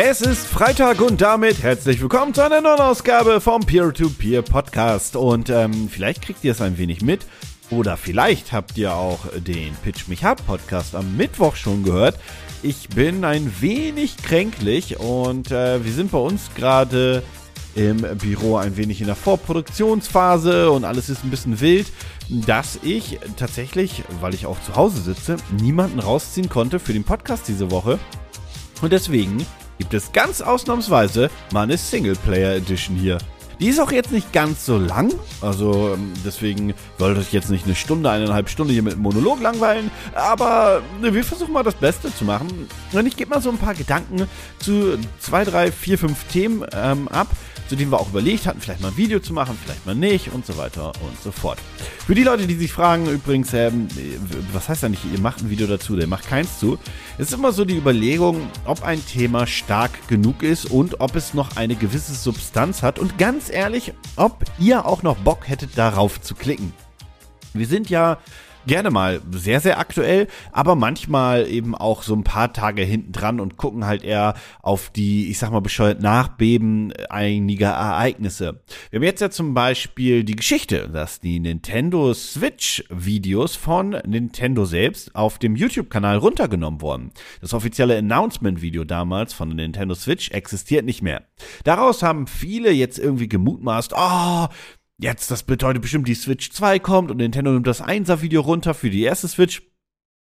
Es ist Freitag und damit herzlich willkommen zu einer neuen Ausgabe vom Peer-to-Peer Podcast. Und ähm, vielleicht kriegt ihr es ein wenig mit. Oder vielleicht habt ihr auch den Pitch Mich Hard Podcast am Mittwoch schon gehört. Ich bin ein wenig kränklich und äh, wir sind bei uns gerade im Büro ein wenig in der Vorproduktionsphase und alles ist ein bisschen wild, dass ich tatsächlich, weil ich auch zu Hause sitze, niemanden rausziehen konnte für den Podcast diese Woche. Und deswegen gibt es ganz ausnahmsweise mal eine Singleplayer Edition hier. Die ist auch jetzt nicht ganz so lang, also ähm, deswegen wollte ich jetzt nicht eine Stunde, eineinhalb Stunden hier mit einem Monolog langweilen, aber wir versuchen mal das Beste zu machen. Und ich gebe mal so ein paar Gedanken zu zwei, drei, vier, fünf Themen ähm, ab, zu denen wir auch überlegt hatten, vielleicht mal ein Video zu machen, vielleicht mal nicht und so weiter und so fort. Für die Leute, die sich fragen, übrigens, ähm, was heißt eigentlich, ihr macht ein Video dazu, der macht keins zu, es ist immer so die Überlegung, ob ein Thema stark genug ist und ob es noch eine gewisse Substanz hat und ganz ehrlich, ob ihr auch noch Bock hättet, darauf zu klicken. Wir sind ja gerne mal sehr, sehr aktuell, aber manchmal eben auch so ein paar Tage hinten dran und gucken halt eher auf die, ich sag mal, bescheuert Nachbeben einiger Ereignisse. Wir haben jetzt ja zum Beispiel die Geschichte, dass die Nintendo Switch Videos von Nintendo selbst auf dem YouTube-Kanal runtergenommen wurden. Das offizielle Announcement-Video damals von Nintendo Switch existiert nicht mehr. Daraus haben viele jetzt irgendwie gemutmaßt, oh, jetzt, das bedeutet bestimmt, die Switch 2 kommt und Nintendo nimmt das 1er-Video runter für die erste Switch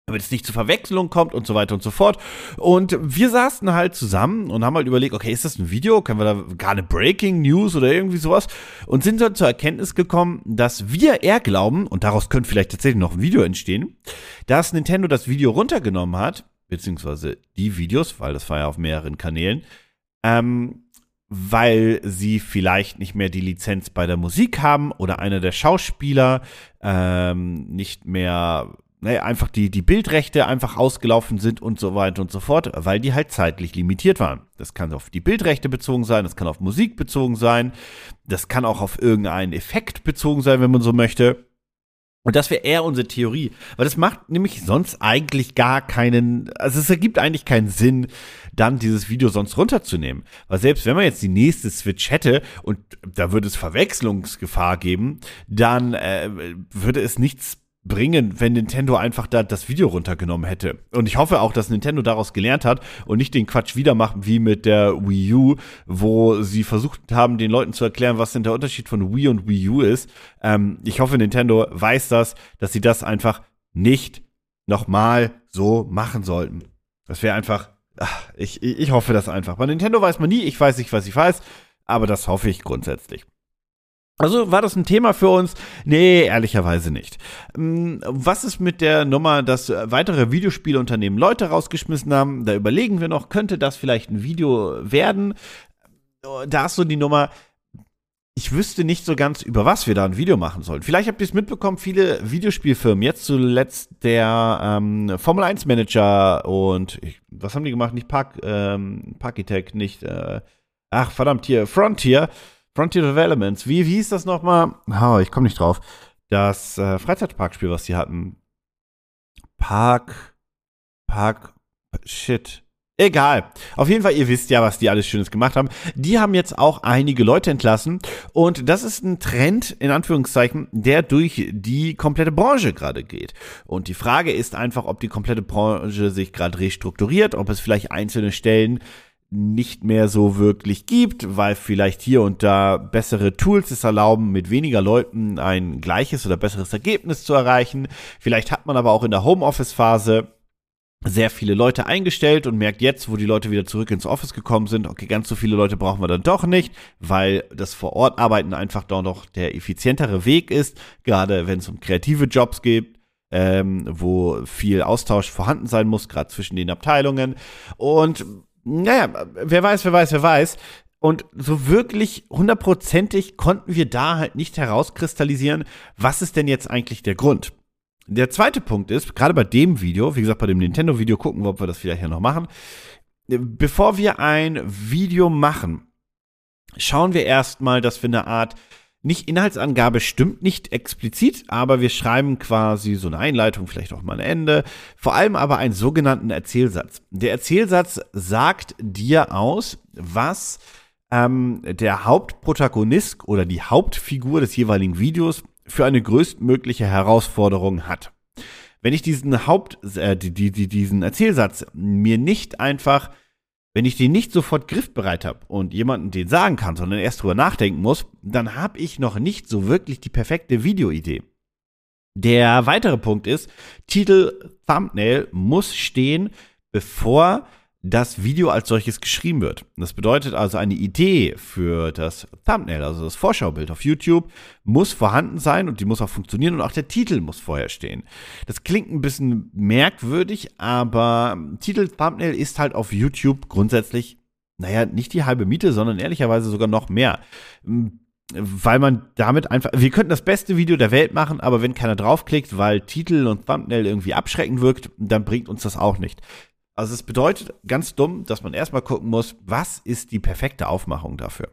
damit es nicht zur Verwechslung kommt und so weiter und so fort. Und wir saßen halt zusammen und haben halt überlegt, okay, ist das ein Video? Können wir da gar eine Breaking News oder irgendwie sowas? Und sind dann zur Erkenntnis gekommen, dass wir eher glauben, und daraus könnte vielleicht tatsächlich noch ein Video entstehen, dass Nintendo das Video runtergenommen hat, beziehungsweise die Videos, weil das war ja auf mehreren Kanälen, ähm, weil sie vielleicht nicht mehr die Lizenz bei der Musik haben oder einer der Schauspieler ähm, nicht mehr, naja, einfach die, die Bildrechte einfach ausgelaufen sind und so weiter und so fort, weil die halt zeitlich limitiert waren. Das kann auf die Bildrechte bezogen sein, das kann auf Musik bezogen sein, das kann auch auf irgendeinen Effekt bezogen sein, wenn man so möchte. Und das wäre eher unsere Theorie, weil das macht nämlich sonst eigentlich gar keinen, also es ergibt eigentlich keinen Sinn, dann dieses Video sonst runterzunehmen. Weil selbst wenn man jetzt die nächste Switch hätte und da würde es Verwechslungsgefahr geben, dann äh, würde es nichts bringen, wenn Nintendo einfach da das Video runtergenommen hätte. Und ich hoffe auch, dass Nintendo daraus gelernt hat und nicht den Quatsch wieder machen wie mit der Wii U, wo sie versucht haben, den Leuten zu erklären, was denn der Unterschied von Wii und Wii U ist. Ähm, ich hoffe, Nintendo weiß das, dass sie das einfach nicht nochmal so machen sollten. Das wäre einfach, ach, ich, ich hoffe das einfach. Bei Nintendo weiß man nie, ich weiß nicht, was ich weiß, aber das hoffe ich grundsätzlich. Also war das ein Thema für uns? Nee, ehrlicherweise nicht. Ähm, was ist mit der Nummer, dass weitere Videospielunternehmen Leute rausgeschmissen haben? Da überlegen wir noch, könnte das vielleicht ein Video werden? Da ist so die Nummer, ich wüsste nicht so ganz, über was wir da ein Video machen sollen. Vielleicht habt ihr es mitbekommen, viele Videospielfirmen, jetzt zuletzt der ähm, Formel 1 Manager und ich, was haben die gemacht? Nicht Park, ähm, Parkitect, nicht, äh, ach verdammt, hier, Frontier Frontier Developments. Wie, wie hieß das nochmal? Oh, ich komme nicht drauf. Das äh, Freizeitparkspiel, was die hatten. Park. Park. Shit. Egal. Auf jeden Fall, ihr wisst ja, was die alles Schönes gemacht haben. Die haben jetzt auch einige Leute entlassen. Und das ist ein Trend, in Anführungszeichen, der durch die komplette Branche gerade geht. Und die Frage ist einfach, ob die komplette Branche sich gerade restrukturiert, ob es vielleicht einzelne Stellen nicht mehr so wirklich gibt, weil vielleicht hier und da bessere Tools es erlauben, mit weniger Leuten ein gleiches oder besseres Ergebnis zu erreichen. Vielleicht hat man aber auch in der Homeoffice-Phase sehr viele Leute eingestellt und merkt jetzt, wo die Leute wieder zurück ins Office gekommen sind, okay, ganz so viele Leute brauchen wir dann doch nicht, weil das vor Ort arbeiten einfach doch noch der effizientere Weg ist, gerade wenn es um kreative Jobs geht. Ähm, wo viel Austausch vorhanden sein muss, gerade zwischen den Abteilungen. Und naja, wer weiß, wer weiß, wer weiß. Und so wirklich hundertprozentig konnten wir da halt nicht herauskristallisieren, was ist denn jetzt eigentlich der Grund. Der zweite Punkt ist, gerade bei dem Video, wie gesagt, bei dem Nintendo-Video gucken wir, ob wir das vielleicht hier noch machen. Bevor wir ein Video machen, schauen wir erstmal, dass wir eine Art nicht Inhaltsangabe stimmt nicht explizit, aber wir schreiben quasi so eine Einleitung, vielleicht auch mal ein Ende, vor allem aber einen sogenannten Erzählsatz. Der Erzählsatz sagt dir aus, was ähm, der Hauptprotagonist oder die Hauptfigur des jeweiligen Videos für eine größtmögliche Herausforderung hat. Wenn ich diesen Haupt, äh, die, die, diesen Erzählsatz mir nicht einfach wenn ich den nicht sofort griffbereit habe und jemanden den sagen kann, sondern erst drüber nachdenken muss, dann habe ich noch nicht so wirklich die perfekte Videoidee. Der weitere Punkt ist, Titel, Thumbnail muss stehen, bevor das Video als solches geschrieben wird. Das bedeutet also, eine Idee für das Thumbnail, also das Vorschaubild auf YouTube, muss vorhanden sein und die muss auch funktionieren und auch der Titel muss vorher stehen. Das klingt ein bisschen merkwürdig, aber Titel, Thumbnail ist halt auf YouTube grundsätzlich, naja, nicht die halbe Miete, sondern ehrlicherweise sogar noch mehr weil man damit einfach, wir könnten das beste Video der Welt machen, aber wenn keiner draufklickt, weil Titel und Thumbnail irgendwie abschreckend wirkt, dann bringt uns das auch nicht. Also es bedeutet ganz dumm, dass man erstmal gucken muss, was ist die perfekte Aufmachung dafür.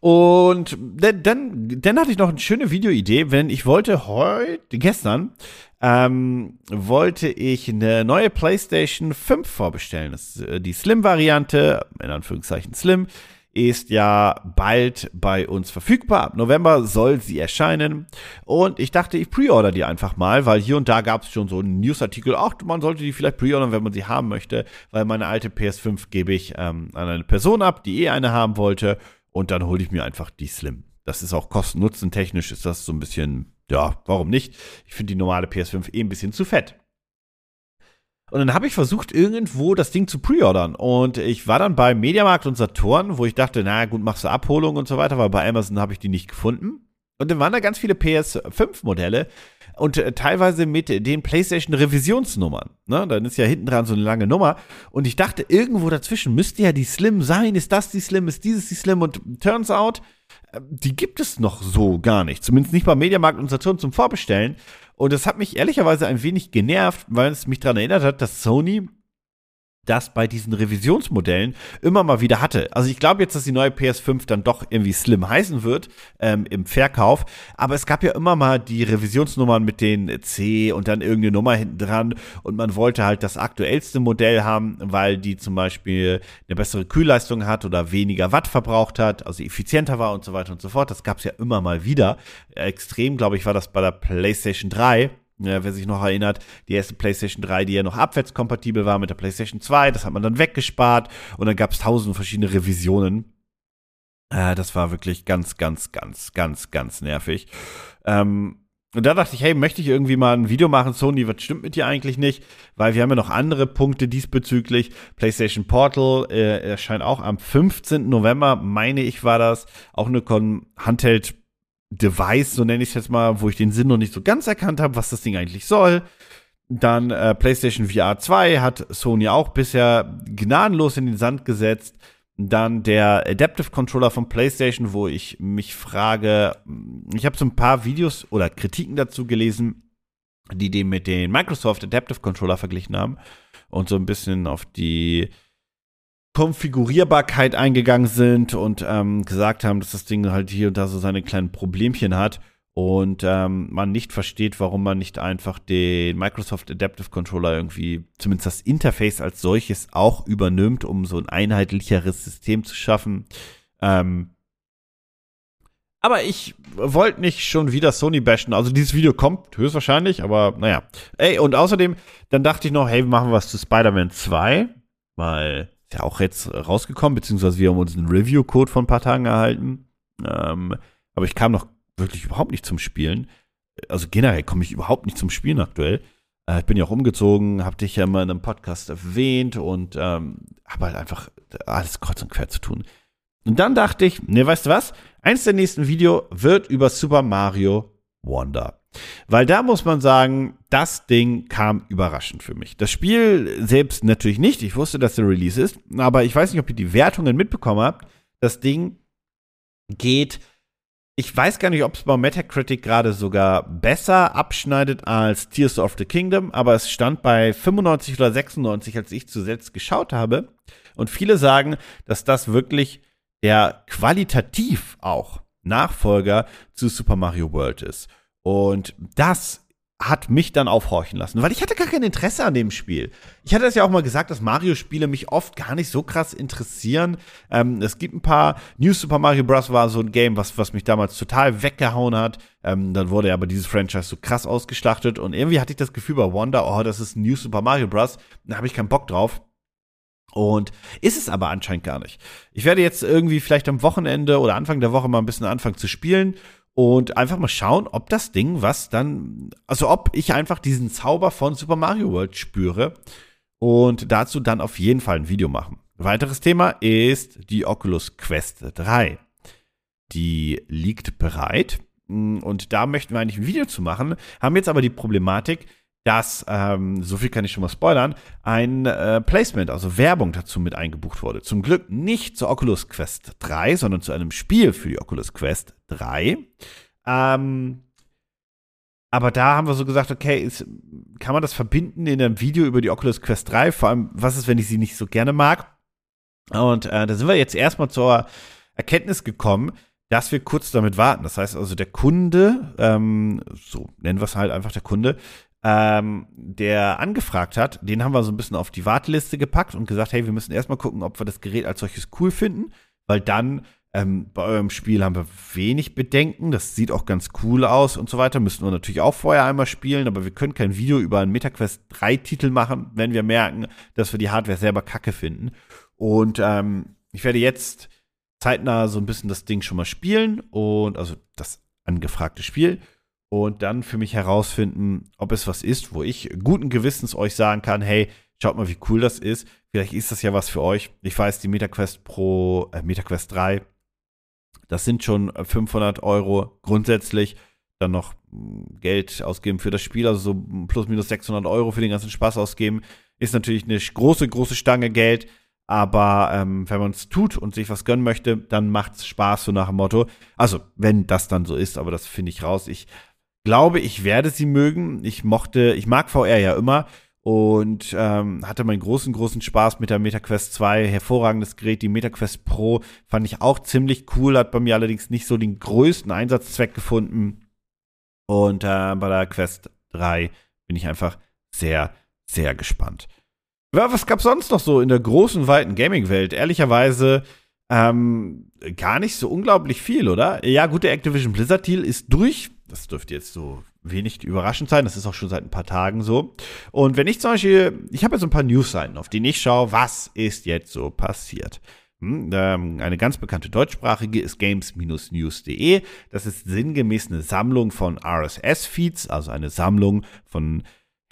Und dann, dann, dann hatte ich noch eine schöne Videoidee, wenn ich wollte heute, gestern, ähm, wollte ich eine neue PlayStation 5 vorbestellen. Das ist äh, die Slim-Variante, in Anführungszeichen Slim ist ja bald bei uns verfügbar. Ab November soll sie erscheinen. Und ich dachte, ich pre-order die einfach mal, weil hier und da gab es schon so einen Newsartikel, ach, man sollte die vielleicht pre-ordern, wenn man sie haben möchte, weil meine alte PS5 gebe ich ähm, an eine Person ab, die eh eine haben wollte. Und dann hole ich mir einfach die Slim. Das ist auch kosten-nutzen technisch, ist das so ein bisschen, ja, warum nicht? Ich finde die normale PS5 eh ein bisschen zu fett. Und dann habe ich versucht, irgendwo das Ding zu preordern. Und ich war dann bei Mediamarkt und Saturn, wo ich dachte, na gut, machst du Abholung und so weiter, weil bei Amazon habe ich die nicht gefunden. Und dann waren da ganz viele PS5-Modelle und äh, teilweise mit den PlayStation-Revisionsnummern. Ne? Dann ist ja hinten dran so eine lange Nummer. Und ich dachte, irgendwo dazwischen müsste ja die Slim sein. Ist das die Slim? Ist dieses die Slim? Und turns out, die gibt es noch so gar nicht. Zumindest nicht bei Mediamarkt und Saturn zum Vorbestellen. Und das hat mich ehrlicherweise ein wenig genervt, weil es mich daran erinnert hat, dass Sony das bei diesen Revisionsmodellen immer mal wieder hatte. Also ich glaube jetzt, dass die neue PS5 dann doch irgendwie slim heißen wird ähm, im Verkauf. Aber es gab ja immer mal die Revisionsnummern mit den C und dann irgendeine Nummer hinten dran. Und man wollte halt das aktuellste Modell haben, weil die zum Beispiel eine bessere Kühlleistung hat oder weniger Watt verbraucht hat, also effizienter war und so weiter und so fort. Das gab es ja immer mal wieder. Extrem, glaube ich, war das bei der PlayStation 3 ja, wer sich noch erinnert, die erste PlayStation 3, die ja noch abwärtskompatibel war mit der PlayStation 2, das hat man dann weggespart und dann gab es tausend verschiedene Revisionen. Äh, das war wirklich ganz, ganz, ganz, ganz, ganz nervig. Ähm, und da dachte ich, hey, möchte ich irgendwie mal ein Video machen, Sony, was stimmt mit dir eigentlich nicht? Weil wir haben ja noch andere Punkte diesbezüglich. PlayStation Portal äh, erscheint auch am 15. November, meine ich, war das. Auch eine Handheld Device, so nenne ich es jetzt mal, wo ich den Sinn noch nicht so ganz erkannt habe, was das Ding eigentlich soll. Dann äh, PlayStation VR 2 hat Sony auch bisher gnadenlos in den Sand gesetzt. Dann der Adaptive Controller von PlayStation, wo ich mich frage, ich habe so ein paar Videos oder Kritiken dazu gelesen, die den mit den Microsoft Adaptive Controller verglichen haben und so ein bisschen auf die Konfigurierbarkeit eingegangen sind und ähm, gesagt haben, dass das Ding halt hier und da so seine kleinen Problemchen hat und ähm, man nicht versteht, warum man nicht einfach den Microsoft Adaptive Controller irgendwie, zumindest das Interface als solches, auch übernimmt, um so ein einheitlicheres System zu schaffen. Ähm, aber ich wollte nicht schon wieder Sony bashen. Also dieses Video kommt höchstwahrscheinlich, aber naja. Ey, und außerdem, dann dachte ich noch, hey, machen wir was zu Spider-Man 2, weil ja auch jetzt rausgekommen, beziehungsweise wir haben uns einen Review-Code von ein paar Tagen erhalten. Ähm, aber ich kam noch wirklich überhaupt nicht zum Spielen. Also generell komme ich überhaupt nicht zum Spielen aktuell. Äh, ich bin ja auch umgezogen, habe dich ja mal in einem Podcast erwähnt und ähm, habe halt einfach alles kreuz und quer zu tun. Und dann dachte ich, ne, weißt du was? Eins der nächsten Video wird über Super Mario Wonder. Weil da muss man sagen, das Ding kam überraschend für mich. Das Spiel selbst natürlich nicht. Ich wusste, dass der Release ist. Aber ich weiß nicht, ob ihr die Wertungen mitbekommen habt. Das Ding geht. Ich weiß gar nicht, ob es bei Metacritic gerade sogar besser abschneidet als Tears of the Kingdom, aber es stand bei 95 oder 96, als ich zuletzt geschaut habe. Und viele sagen, dass das wirklich der qualitativ auch Nachfolger zu Super Mario World ist. Und das hat mich dann aufhorchen lassen, weil ich hatte gar kein Interesse an dem Spiel. Ich hatte das ja auch mal gesagt, dass Mario-Spiele mich oft gar nicht so krass interessieren. Ähm, es gibt ein paar, New Super Mario Bros. war so ein Game, was, was mich damals total weggehauen hat. Ähm, dann wurde aber dieses Franchise so krass ausgeschlachtet und irgendwie hatte ich das Gefühl bei Wonder, oh, das ist New Super Mario Bros. Da habe ich keinen Bock drauf. Und ist es aber anscheinend gar nicht. Ich werde jetzt irgendwie vielleicht am Wochenende oder Anfang der Woche mal ein bisschen anfangen zu spielen und einfach mal schauen, ob das Ding was dann, also ob ich einfach diesen Zauber von Super Mario World spüre und dazu dann auf jeden Fall ein Video machen. Weiteres Thema ist die Oculus Quest 3. Die liegt bereit und da möchten wir eigentlich ein Video zu machen, haben jetzt aber die Problematik, dass, ähm, so viel kann ich schon mal spoilern, ein äh, Placement, also Werbung dazu mit eingebucht wurde. Zum Glück nicht zur Oculus Quest 3, sondern zu einem Spiel für die Oculus Quest 3. Ähm, aber da haben wir so gesagt, okay, ist, kann man das verbinden in einem Video über die Oculus Quest 3? Vor allem, was ist, wenn ich sie nicht so gerne mag? Und äh, da sind wir jetzt erstmal zur Erkenntnis gekommen, dass wir kurz damit warten. Das heißt also, der Kunde, ähm, so nennen wir es halt einfach der Kunde, ähm, der angefragt hat, den haben wir so ein bisschen auf die Warteliste gepackt und gesagt, hey, wir müssen erstmal gucken, ob wir das Gerät als solches cool finden, weil dann ähm, bei eurem Spiel haben wir wenig Bedenken. Das sieht auch ganz cool aus und so weiter. Müssten wir natürlich auch vorher einmal spielen, aber wir können kein Video über einen MetaQuest 3 Titel machen, wenn wir merken, dass wir die Hardware selber kacke finden. Und ähm, ich werde jetzt zeitnah so ein bisschen das Ding schon mal spielen und also das angefragte Spiel und dann für mich herausfinden, ob es was ist, wo ich guten Gewissens euch sagen kann, hey, schaut mal, wie cool das ist. Vielleicht ist das ja was für euch. Ich weiß, die MetaQuest Pro, äh, MetaQuest 3, das sind schon 500 Euro grundsätzlich. Dann noch hm, Geld ausgeben für das Spiel, also so plus minus 600 Euro für den ganzen Spaß ausgeben, ist natürlich eine große, große Stange Geld. Aber ähm, wenn man es tut und sich was gönnen möchte, dann macht es Spaß, so nach dem Motto. Also, wenn das dann so ist, aber das finde ich raus. Ich glaube, ich werde sie mögen. Ich mochte, ich mag VR ja immer und ähm, hatte meinen großen, großen Spaß mit der MetaQuest 2. Hervorragendes Gerät. Die MetaQuest Pro fand ich auch ziemlich cool, hat bei mir allerdings nicht so den größten Einsatzzweck gefunden. Und äh, bei der Quest 3 bin ich einfach sehr, sehr gespannt. Ja, was gab's sonst noch so in der großen, weiten Gaming-Welt? Ehrlicherweise ähm, gar nicht so unglaublich viel, oder? Ja, gut, der Activision Blizzard Deal ist durch. Das dürfte jetzt so wenig überraschend sein. Das ist auch schon seit ein paar Tagen so. Und wenn ich zum Beispiel, ich habe jetzt ein paar News-Seiten, auf denen ich schaue, was ist jetzt so passiert. Hm, ähm, eine ganz bekannte deutschsprachige ist games-news.de. Das ist sinngemäß eine Sammlung von RSS-Feeds, also eine Sammlung von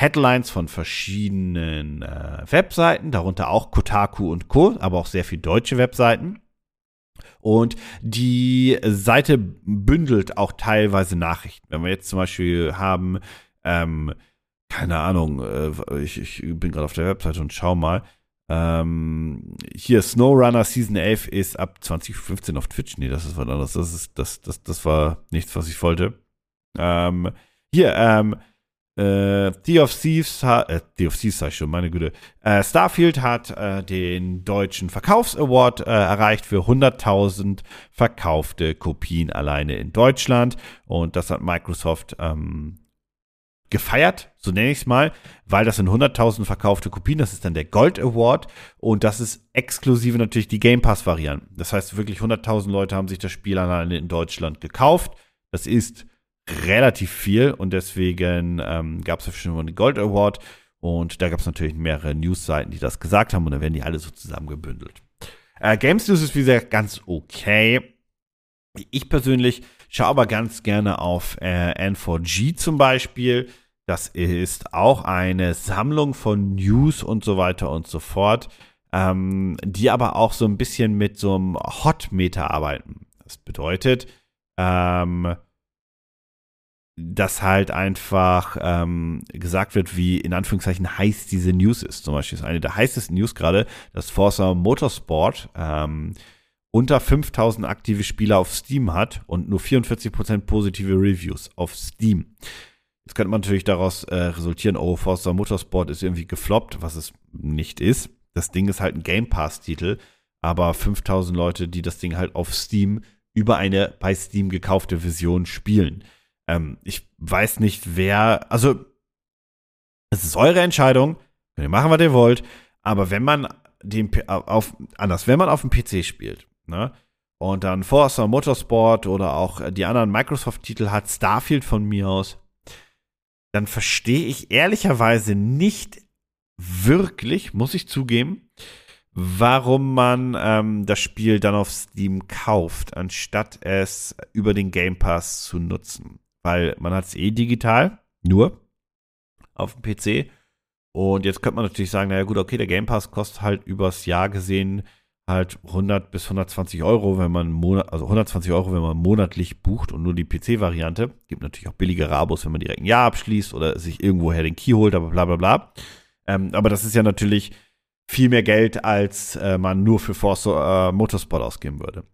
Headlines von verschiedenen äh, Webseiten, darunter auch Kotaku und Co., aber auch sehr viele deutsche Webseiten. Und die Seite bündelt auch teilweise Nachrichten. Wenn wir jetzt zum Beispiel haben, ähm, keine Ahnung, äh, ich, ich, bin gerade auf der Webseite und schau mal. Ähm, hier SnowRunner Season 11 ist ab 2015 auf Twitch. Nee, das ist was anderes. Das, ist, das, das, das war nichts, was ich wollte. Ähm, hier, ähm, äh, Sea of Thieves, äh, Sea of Thieves sag ich schon, meine Güte. Äh, Starfield hat äh, den deutschen Verkaufsaward äh, erreicht für 100.000 verkaufte Kopien alleine in Deutschland. Und das hat Microsoft ähm, gefeiert, so nenne ich es mal, weil das sind 100.000 verkaufte Kopien, das ist dann der Gold Award und das ist exklusive natürlich die Game Pass Variante. Das heißt wirklich 100.000 Leute haben sich das Spiel alleine in Deutschland gekauft. Das ist relativ viel und deswegen ähm, gab es ja schon den Gold Award und da gab es natürlich mehrere Newsseiten, die das gesagt haben und dann werden die alle so zusammengebündelt. Äh, Games News ist wie gesagt ganz okay. Ich persönlich schaue aber ganz gerne auf äh, N4G zum Beispiel. Das ist auch eine Sammlung von News und so weiter und so fort, ähm, die aber auch so ein bisschen mit so einem Hot-Meter arbeiten. Das bedeutet, ähm, dass halt einfach ähm, gesagt wird, wie in Anführungszeichen heiß diese News ist. Zum Beispiel ist eine der heißesten News gerade, dass Forza Motorsport ähm, unter 5000 aktive Spieler auf Steam hat und nur 44% positive Reviews auf Steam. Jetzt könnte man natürlich daraus äh, resultieren, oh, Forza Motorsport ist irgendwie gefloppt, was es nicht ist. Das Ding ist halt ein Game Pass-Titel, aber 5000 Leute, die das Ding halt auf Steam über eine bei Steam gekaufte Version spielen. Ähm, ich weiß nicht, wer, also es ist eure Entscheidung, könnt ihr machen, was ihr wollt, aber wenn man den auf anders, wenn man auf dem PC spielt, ne? Und dann Forza Motorsport oder auch die anderen Microsoft-Titel hat, Starfield von mir aus, dann verstehe ich ehrlicherweise nicht wirklich, muss ich zugeben, warum man ähm, das Spiel dann auf Steam kauft, anstatt es über den Game Pass zu nutzen. Weil man hat es eh digital, nur auf dem PC. Und jetzt könnte man natürlich sagen, naja gut, okay, der Game Pass kostet halt übers Jahr gesehen halt 100 bis 120 Euro, wenn man Monat, also 120 Euro, wenn man monatlich bucht und nur die PC-Variante. Gibt natürlich auch billige Abos, wenn man direkt ein Jahr abschließt oder sich irgendwoher den Key holt, aber bla bla bla. Ähm, aber das ist ja natürlich viel mehr Geld, als äh, man nur für Forza äh, Motorsport ausgeben würde.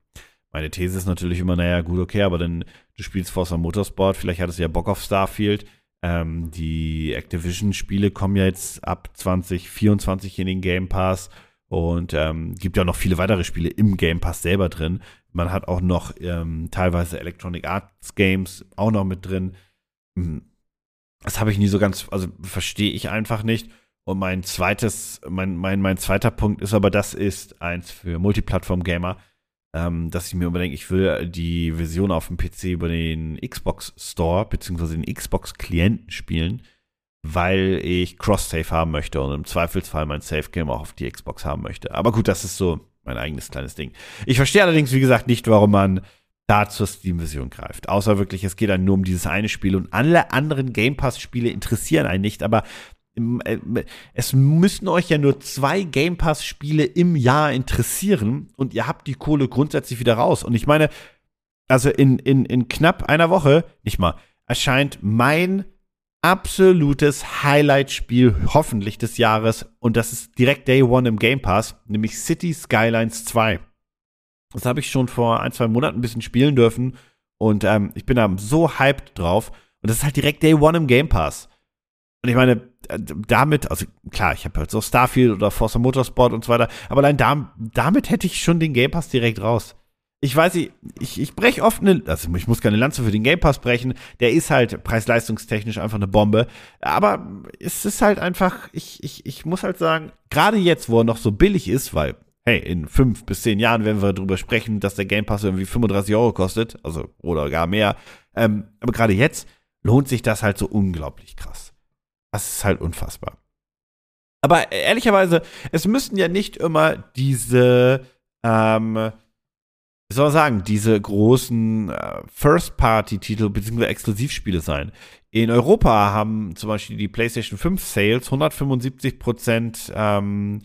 Meine These ist natürlich immer, naja, gut, okay, aber dann du spielst Forza Motorsport, vielleicht hattest du ja Bock auf Starfield. Ähm, die Activision-Spiele kommen ja jetzt ab 2024 in den Game Pass und ähm, gibt ja noch viele weitere Spiele im Game Pass selber drin. Man hat auch noch ähm, teilweise Electronic Arts Games auch noch mit drin. Hm, das habe ich nie so ganz, also verstehe ich einfach nicht. Und mein zweites, mein, mein, mein zweiter Punkt ist aber, das ist eins für Multiplattform-Gamer, ähm, dass ich mir überdenke, ich will die Version auf dem PC über den Xbox Store beziehungsweise den Xbox-Klienten spielen, weil ich Cross-Save haben möchte und im Zweifelsfall mein Save-Game auch auf die Xbox haben möchte. Aber gut, das ist so mein eigenes kleines Ding. Ich verstehe allerdings, wie gesagt, nicht, warum man da zur Steam-Version greift. Außer wirklich, es geht dann nur um dieses eine Spiel und alle anderen Game Pass-Spiele interessieren einen nicht. Aber es müssen euch ja nur zwei Game Pass Spiele im Jahr interessieren und ihr habt die Kohle grundsätzlich wieder raus. Und ich meine, also in, in, in knapp einer Woche, nicht mal, erscheint mein absolutes Highlight-Spiel hoffentlich des Jahres und das ist direkt Day One im Game Pass, nämlich City Skylines 2. Das habe ich schon vor ein, zwei Monaten ein bisschen spielen dürfen und ähm, ich bin da so hyped drauf und das ist halt direkt Day One im Game Pass. Und ich meine, äh, damit, also klar, ich habe halt so Starfield oder Forza Motorsport und so weiter, aber allein da, damit hätte ich schon den Game Pass direkt raus. Ich weiß nicht, ich, ich breche oft eine, also ich muss keine Lanze für den Game Pass brechen, der ist halt preis-leistungstechnisch einfach eine Bombe, aber es ist halt einfach, ich, ich, ich muss halt sagen, gerade jetzt, wo er noch so billig ist, weil, hey, in fünf bis zehn Jahren werden wir darüber sprechen, dass der Game Pass irgendwie 35 Euro kostet, also oder gar mehr, ähm, aber gerade jetzt lohnt sich das halt so unglaublich krass. Das ist halt unfassbar. Aber ehrlicherweise, es müssen ja nicht immer diese, ähm, wie soll man sagen, diese großen äh, First-Party-Titel bzw. Exklusivspiele sein. In Europa haben zum Beispiel die PlayStation 5 Sales 175 Prozent ähm,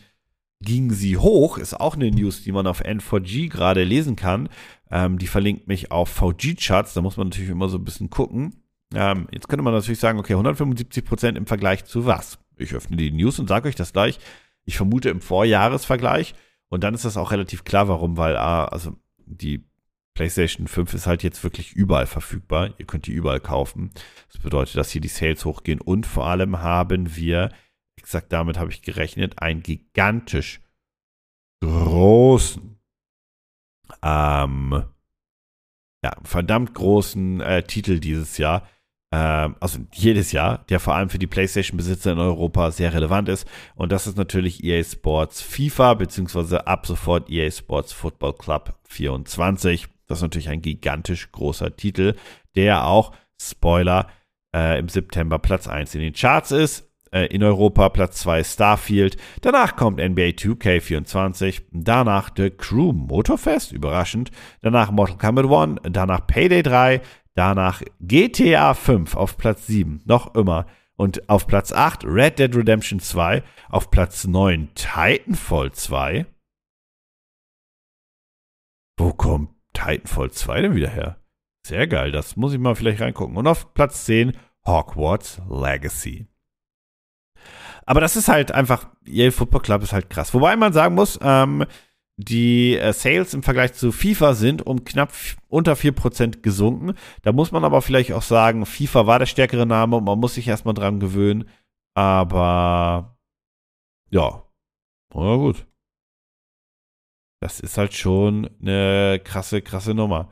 gingen sie hoch. Ist auch eine News, die man auf N4G gerade lesen kann. Ähm, die verlinkt mich auf VG-Charts. Da muss man natürlich immer so ein bisschen gucken. Ähm, jetzt könnte man natürlich sagen, okay, 175 Prozent im Vergleich zu was? Ich öffne die News und sage euch das gleich. Ich vermute im Vorjahresvergleich. Und dann ist das auch relativ klar, warum, weil ah, also die PlayStation 5 ist halt jetzt wirklich überall verfügbar. Ihr könnt die überall kaufen. Das bedeutet, dass hier die Sales hochgehen und vor allem haben wir, exakt damit habe ich gerechnet, einen gigantisch großen ähm, ja, verdammt großen äh, Titel dieses Jahr also jedes Jahr, der vor allem für die PlayStation-Besitzer in Europa sehr relevant ist. Und das ist natürlich EA Sports FIFA, beziehungsweise ab sofort EA Sports Football Club 24. Das ist natürlich ein gigantisch großer Titel, der auch, Spoiler, äh, im September Platz 1 in den Charts ist. Äh, in Europa Platz 2 Starfield. Danach kommt NBA 2K24. Danach The Crew Motorfest, überraschend. Danach Mortal Kombat 1. Danach Payday 3. Danach GTA 5 auf Platz 7, noch immer. Und auf Platz 8 Red Dead Redemption 2. Auf Platz 9 Titanfall 2. Wo kommt Titanfall 2 denn wieder her? Sehr geil, das muss ich mal vielleicht reingucken. Und auf Platz 10 Hogwarts Legacy. Aber das ist halt einfach, Yale Football Club ist halt krass. Wobei man sagen muss, ähm, die äh, Sales im Vergleich zu FIFA sind um knapp unter 4% gesunken. Da muss man aber vielleicht auch sagen, FIFA war der stärkere Name und man muss sich erstmal dran gewöhnen. Aber ja, na gut. Das ist halt schon eine krasse, krasse Nummer.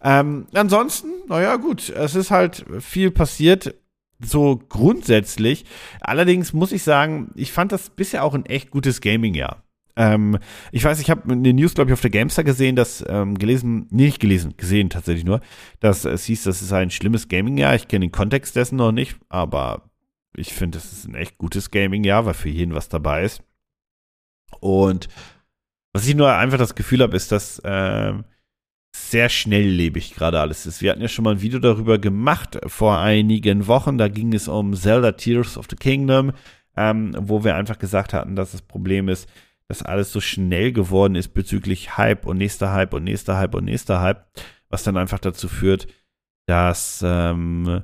Ähm, ansonsten, naja, gut, es ist halt viel passiert, so grundsätzlich. Allerdings muss ich sagen, ich fand das bisher auch ein echt gutes Gaming-Jahr. Ähm, ich weiß, ich habe eine News, glaube ich, auf der Gamestar gesehen, dass ähm, gelesen, nicht gelesen, gesehen tatsächlich nur, dass es hieß, das ist ein schlimmes Gaming-Jahr. Ich kenne den Kontext dessen noch nicht, aber ich finde, es ist ein echt gutes Gaming-Jahr, weil für jeden was dabei ist. Und was ich nur einfach das Gefühl habe, ist, dass ähm, sehr schnelllebig gerade alles ist. Wir hatten ja schon mal ein Video darüber gemacht vor einigen Wochen. Da ging es um Zelda Tears of the Kingdom, ähm, wo wir einfach gesagt hatten, dass das Problem ist, dass alles so schnell geworden ist bezüglich Hype und nächster Hype und nächster Hype und nächster Hype, was dann einfach dazu führt, dass ähm,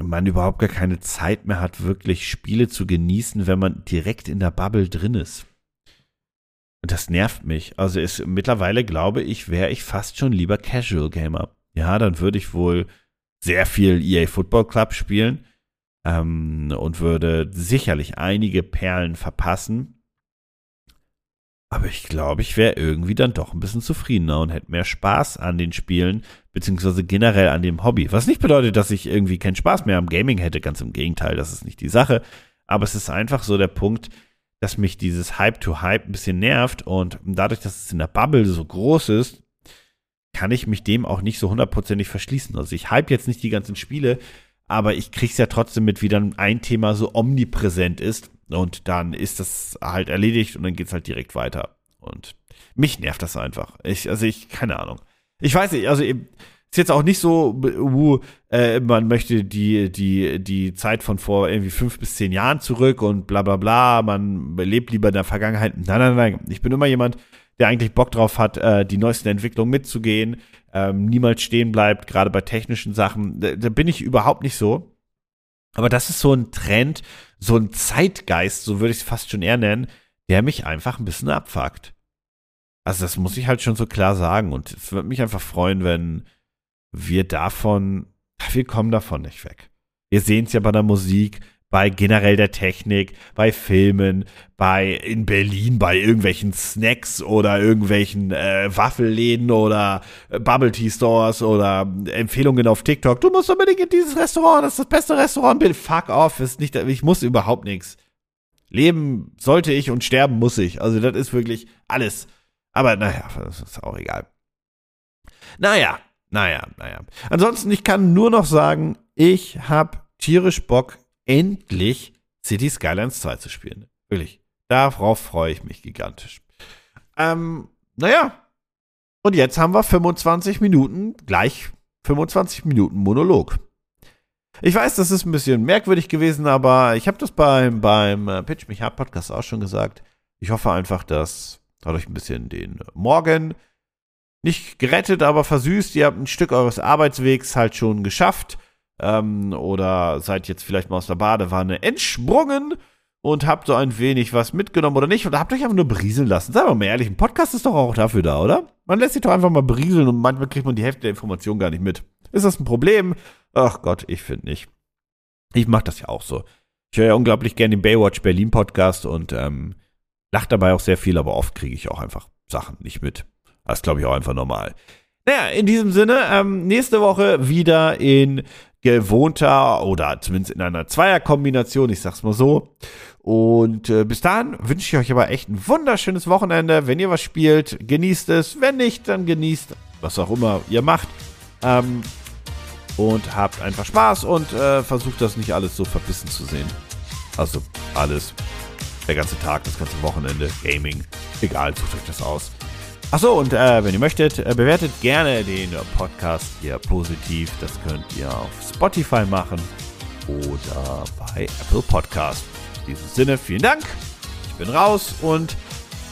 man überhaupt gar keine Zeit mehr hat, wirklich Spiele zu genießen, wenn man direkt in der Bubble drin ist. Und das nervt mich. Also ist mittlerweile glaube ich, wäre ich fast schon lieber Casual Gamer. Ja, dann würde ich wohl sehr viel EA Football Club spielen ähm, und würde sicherlich einige Perlen verpassen. Aber ich glaube, ich wäre irgendwie dann doch ein bisschen zufriedener und hätte mehr Spaß an den Spielen, beziehungsweise generell an dem Hobby. Was nicht bedeutet, dass ich irgendwie keinen Spaß mehr am Gaming hätte, ganz im Gegenteil, das ist nicht die Sache. Aber es ist einfach so der Punkt, dass mich dieses Hype-to-Hype -Hype ein bisschen nervt und dadurch, dass es in der Bubble so groß ist, kann ich mich dem auch nicht so hundertprozentig verschließen. Also ich hype jetzt nicht die ganzen Spiele, aber ich krieg's ja trotzdem mit, wie dann ein Thema so omnipräsent ist und dann ist das halt erledigt und dann geht's halt direkt weiter. Und mich nervt das einfach. Ich, also ich, keine Ahnung. Ich weiß nicht, also ist jetzt auch nicht so, uh, äh, man möchte die, die, die Zeit von vor irgendwie fünf bis zehn Jahren zurück und bla bla bla, man lebt lieber in der Vergangenheit. Nein, nein, nein. Ich bin immer jemand, der eigentlich Bock drauf hat, äh, die neuesten Entwicklungen mitzugehen, ähm, niemals stehen bleibt, gerade bei technischen Sachen. Da, da bin ich überhaupt nicht so. Aber das ist so ein Trend, so ein Zeitgeist, so würde ich es fast schon eher nennen, der mich einfach ein bisschen abfuckt. Also das muss ich halt schon so klar sagen. Und es würde mich einfach freuen, wenn wir davon, wir kommen davon nicht weg. Wir sehen es ja bei der Musik, bei generell der Technik, bei Filmen, bei in Berlin bei irgendwelchen Snacks oder irgendwelchen äh, Waffelläden oder äh, Bubble Tea Stores oder Empfehlungen auf TikTok. Du musst unbedingt in dieses Restaurant, das ist das beste Restaurant. Bill, fuck off, ist nicht, ich muss überhaupt nichts. Leben sollte ich und sterben muss ich. Also das ist wirklich alles. Aber naja, das ist auch egal. Naja, naja, naja. Ansonsten, ich kann nur noch sagen, ich habe tierisch Bock, endlich City Skylines 2 zu spielen. Wirklich. Darauf freue ich mich gigantisch. Ähm, naja. Und jetzt haben wir 25 Minuten, gleich 25 Minuten Monolog. Ich weiß, das ist ein bisschen merkwürdig gewesen, aber ich habe das beim, beim äh, Pitch Mich Hard Podcast auch schon gesagt. Ich hoffe einfach, dass dadurch ein bisschen den Morgen nicht gerettet, aber versüßt. Ihr habt ein Stück eures Arbeitswegs halt schon geschafft ähm, oder seid jetzt vielleicht mal aus der Badewanne entsprungen und habt so ein wenig was mitgenommen oder nicht oder habt euch einfach nur berieseln lassen. Seid mal ehrlich, ein Podcast ist doch auch dafür da, oder? Man lässt sich doch einfach mal berieseln und manchmal kriegt man die Hälfte der Informationen gar nicht mit. Ist das ein Problem? Ach Gott, ich finde nicht. Ich mache das ja auch so. Ich höre ja unglaublich gerne den Baywatch Berlin Podcast und ähm, lache dabei auch sehr viel, aber oft kriege ich auch einfach Sachen nicht mit. Das glaube ich, auch einfach normal. Naja, in diesem Sinne, ähm, nächste Woche wieder in gewohnter oder zumindest in einer Zweierkombination, ich sag's mal so. Und äh, bis dahin wünsche ich euch aber echt ein wunderschönes Wochenende. Wenn ihr was spielt, genießt es. Wenn nicht, dann genießt was auch immer ihr macht. Ähm, und habt einfach Spaß und äh, versucht das nicht alles so verbissen zu sehen. Also alles. Der ganze Tag, das ganze Wochenende, Gaming. Egal, sucht euch das aus. Achso, und äh, wenn ihr möchtet, äh, bewertet gerne den Podcast hier positiv. Das könnt ihr auf Spotify machen oder bei Apple Podcast. In diesem Sinne, vielen Dank. Ich bin raus und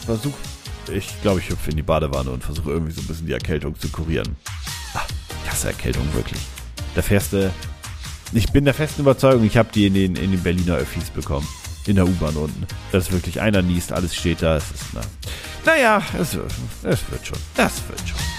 versuche, ich glaube, ich hüpfe in die Badewanne und versuche irgendwie so ein bisschen die Erkältung zu kurieren. Ach, ich Erkältung wirklich. Fährst du. Ich bin der festen Überzeugung, ich habe die in den, in den Berliner Öffis bekommen. In der U-Bahn unten. Das ist wirklich einer niest, alles steht da. Es ist, na, naja, es, es wird schon. Das wird schon.